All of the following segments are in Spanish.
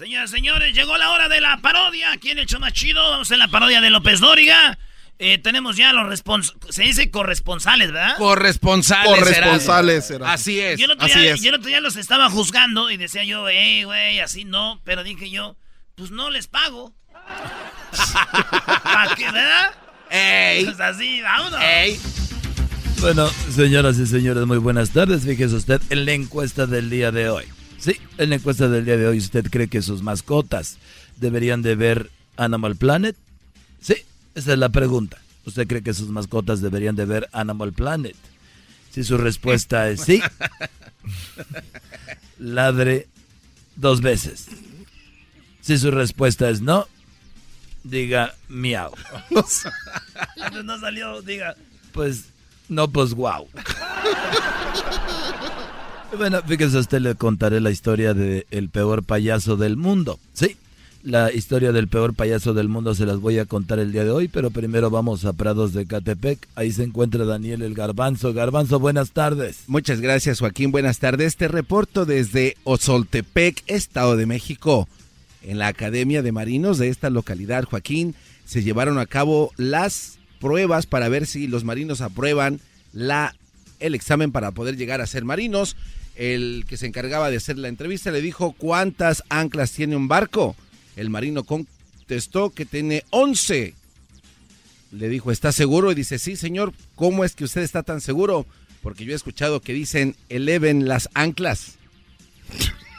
Señoras, señores, llegó la hora de la parodia. ¿Quién ha hecho más chido? Vamos a la parodia de López Dóriga. Eh, tenemos ya los responsables. Se dice corresponsales, ¿verdad? Corresponsales. Corresponsales, era. Así es. Yo el, otro así día, es. yo el otro día los estaba juzgando y decía yo, hey, güey, así no. Pero dije yo, pues no les pago. ¿Para qué, verdad? ¡Ey! Pues así, vámonos. ¡Ey! Bueno, señoras y señores, muy buenas tardes. Fíjese usted en la encuesta del día de hoy. Sí, en la encuesta del día de hoy, ¿usted cree que sus mascotas deberían de ver Animal Planet? Sí, esa es la pregunta. ¿Usted cree que sus mascotas deberían de ver Animal Planet? Si su respuesta es sí, ladre dos veces. Si su respuesta es no, diga miau. No salió, diga. Pues no, pues wow. Bueno, fíjese usted, le contaré la historia del el peor payaso del mundo. Sí, la historia del peor payaso del mundo se las voy a contar el día de hoy, pero primero vamos a Prados de Catepec. Ahí se encuentra Daniel el Garbanzo. Garbanzo, buenas tardes. Muchas gracias, Joaquín. Buenas tardes. Te reporto desde Ozoltepec, Estado de México. En la Academia de Marinos de esta localidad, Joaquín, se llevaron a cabo las pruebas para ver si los marinos aprueban la, el examen para poder llegar a ser marinos. El que se encargaba de hacer la entrevista le dijo cuántas anclas tiene un barco. El marino contestó que tiene 11. Le dijo, ¿está seguro? Y dice, sí, señor. ¿Cómo es que usted está tan seguro? Porque yo he escuchado que dicen, eleven las anclas.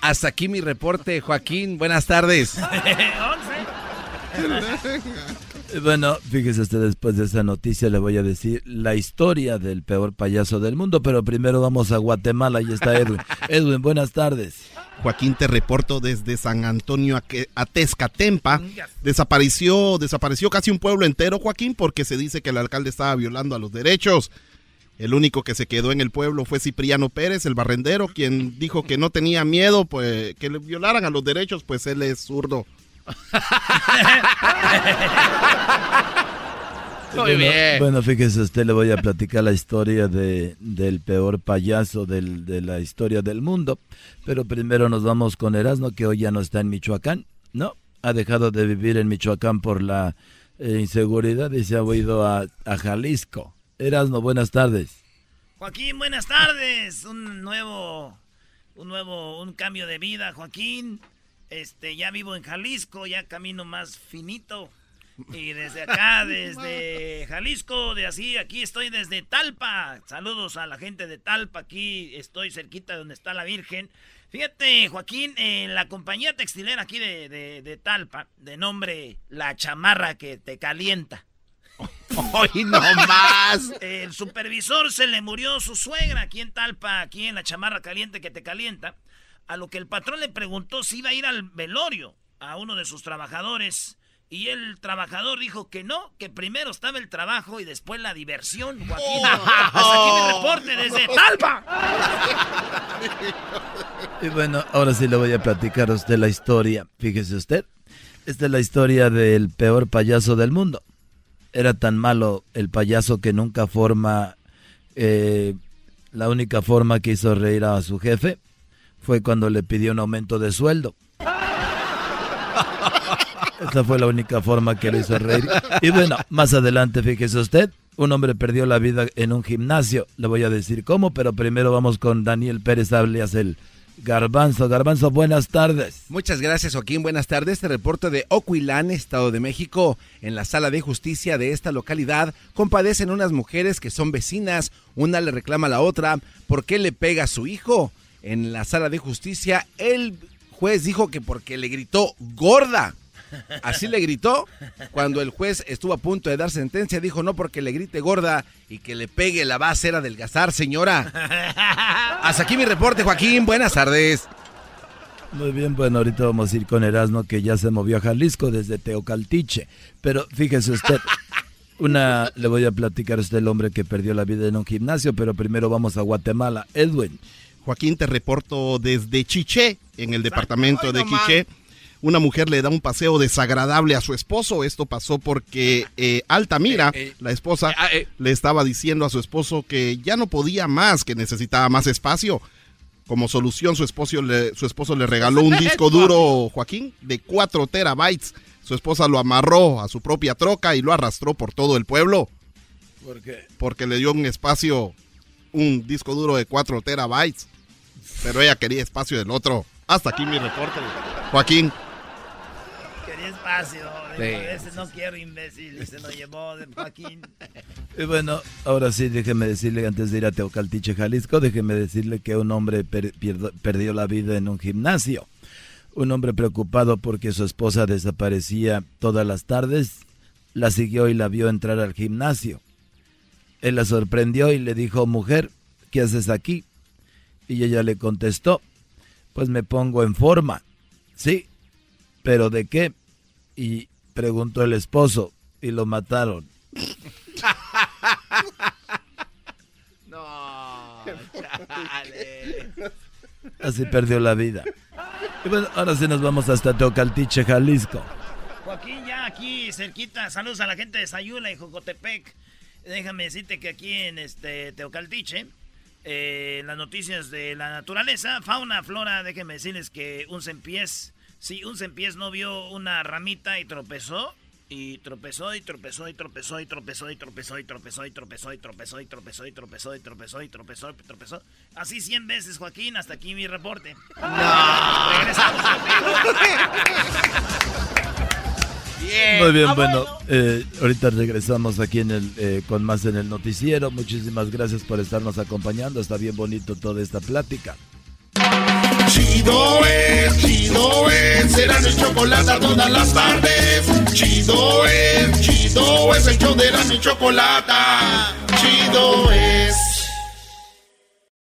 Hasta aquí mi reporte, Joaquín. Buenas tardes. Bueno, fíjese usted, después de esa noticia le voy a decir la historia del peor payaso del mundo, pero primero vamos a Guatemala, ahí está Edwin. Edwin, buenas tardes. Joaquín, te reporto desde San Antonio a, Tezcatempa. Desapareció, desapareció casi un pueblo entero, Joaquín, porque se dice que el alcalde estaba violando a los derechos. El único que se quedó en el pueblo fue Cipriano Pérez, el barrendero, quien dijo que no tenía miedo pues que le violaran a los derechos, pues él es zurdo. Muy bueno, bien. Bueno, fíjese usted, le voy a platicar la historia de, del peor payaso del- de la historia del mundo. Pero primero nos vamos con Erasmo, que hoy ya no está en Michoacán, ¿no? Ha dejado de vivir en Michoacán por la eh, inseguridad y se ha ido a, a Jalisco. Erasmo, buenas tardes. Joaquín, buenas tardes. Un nuevo, un nuevo, un cambio de vida, Joaquín. Este, ya vivo en Jalisco, ya camino más finito. Y desde acá, desde Jalisco, de así, aquí estoy desde Talpa. Saludos a la gente de Talpa, aquí estoy cerquita de donde está la Virgen. Fíjate, Joaquín, en la compañía textilera aquí de, de- de Talpa, de nombre La Chamarra que te calienta. ¡Hoy no más! El supervisor se le murió su suegra aquí en Talpa, aquí en la chamarra caliente que te calienta. A lo que el patrón le preguntó si iba a ir al velorio a uno de sus trabajadores. Y el trabajador dijo que no, que primero estaba el trabajo y después la diversión. Joaquín. Hasta aquí mi reporte desde Talpa. Y bueno, ahora sí le voy a platicar a usted la historia. Fíjese usted, esta es la historia del peor payaso del mundo. Era tan malo el payaso que nunca forma, eh, la única forma que hizo reír a su jefe fue cuando le pidió un aumento de sueldo. Esa fue la única forma que le hizo reír. Y bueno, más adelante, fíjese usted, un hombre perdió la vida en un gimnasio. Le voy a decir cómo, pero primero vamos con Daniel Pérez alias el Garbanzo. Garbanzo, buenas tardes. Muchas gracias, Joaquín. Buenas tardes. Este reporte de Ocuilán, Estado de México. En la sala de justicia de esta localidad compadecen unas mujeres que son vecinas. Una le reclama a la otra por qué le pega a su hijo. En la sala de justicia, el juez dijo que porque le gritó gorda. Así le gritó. Cuando el juez estuvo a punto de dar sentencia, dijo no porque le grite gorda y que le pegue la va a hacer adelgazar, señora. Hasta aquí mi reporte, Joaquín. Buenas tardes. Muy bien, bueno, ahorita vamos a ir con Erasmo que ya se movió a Jalisco desde Teocaltiche. Pero fíjese usted, una le voy a platicar a usted el hombre que perdió la vida en un gimnasio, pero primero vamos a Guatemala. Edwin. Joaquín, te reporto desde Chiché, en el departamento de Quiché una mujer le da un paseo desagradable a su esposo. Esto pasó porque eh, Altamira, eh, eh, la esposa, ah, le estaba diciendo a su esposo que ya no podía más, que necesitaba más espacio. Como solución, su esposo le, su esposo le regaló un disco duro, Joaquín, de 4 terabytes. Su esposa lo amarró a su propia troca y lo arrastró por todo el pueblo. ¿Por qué? Porque le dio un espacio, un disco duro de 4 terabytes. Pero ella quería espacio del otro. Hasta aquí mi reporte, Joaquín espacio. Ese no quiero imbécil. Se lo llevó de Joaquín. Y bueno, ahora sí, déjeme decirle, antes de ir a Teocaltiche, Jalisco, déjeme decirle que un hombre perdió la vida en un gimnasio. Un hombre preocupado porque su esposa desaparecía todas las tardes, la siguió y la vio entrar al gimnasio. Él la sorprendió y le dijo, mujer, ¿qué haces aquí? Y ella le contestó, pues me pongo en forma. Sí, pero ¿de qué? y preguntó el esposo y lo mataron. no, Así perdió la vida. Y bueno, ahora sí nos vamos hasta Teocaltiche, Jalisco. Joaquín, ya aquí cerquita, saludos a la gente de Sayula y Jocotepec. Déjame decirte que aquí en este Teocaltiche, eh, las noticias de la naturaleza, fauna, flora, déjenme decirles que un sempiés Sí, un sempiés no vio una ramita y tropezó. Y tropezó y tropezó y tropezó y tropezó y tropezó y tropezó y tropezó y tropezó y tropezó y tropezó y tropezó y tropezó y tropezó. Así 100 veces, Joaquín, hasta aquí mi reporte. No. Regresamos Bien. Muy bien, bueno, eh, ahorita regresamos aquí en el, eh, con más en el noticiero. Muchísimas gracias por estarnos acompañando. Está bien bonito toda esta plática. Chido es, chido es, será mi chocolate todas las tardes. Chido es, chido es, el show de mi chocolate. Chido es.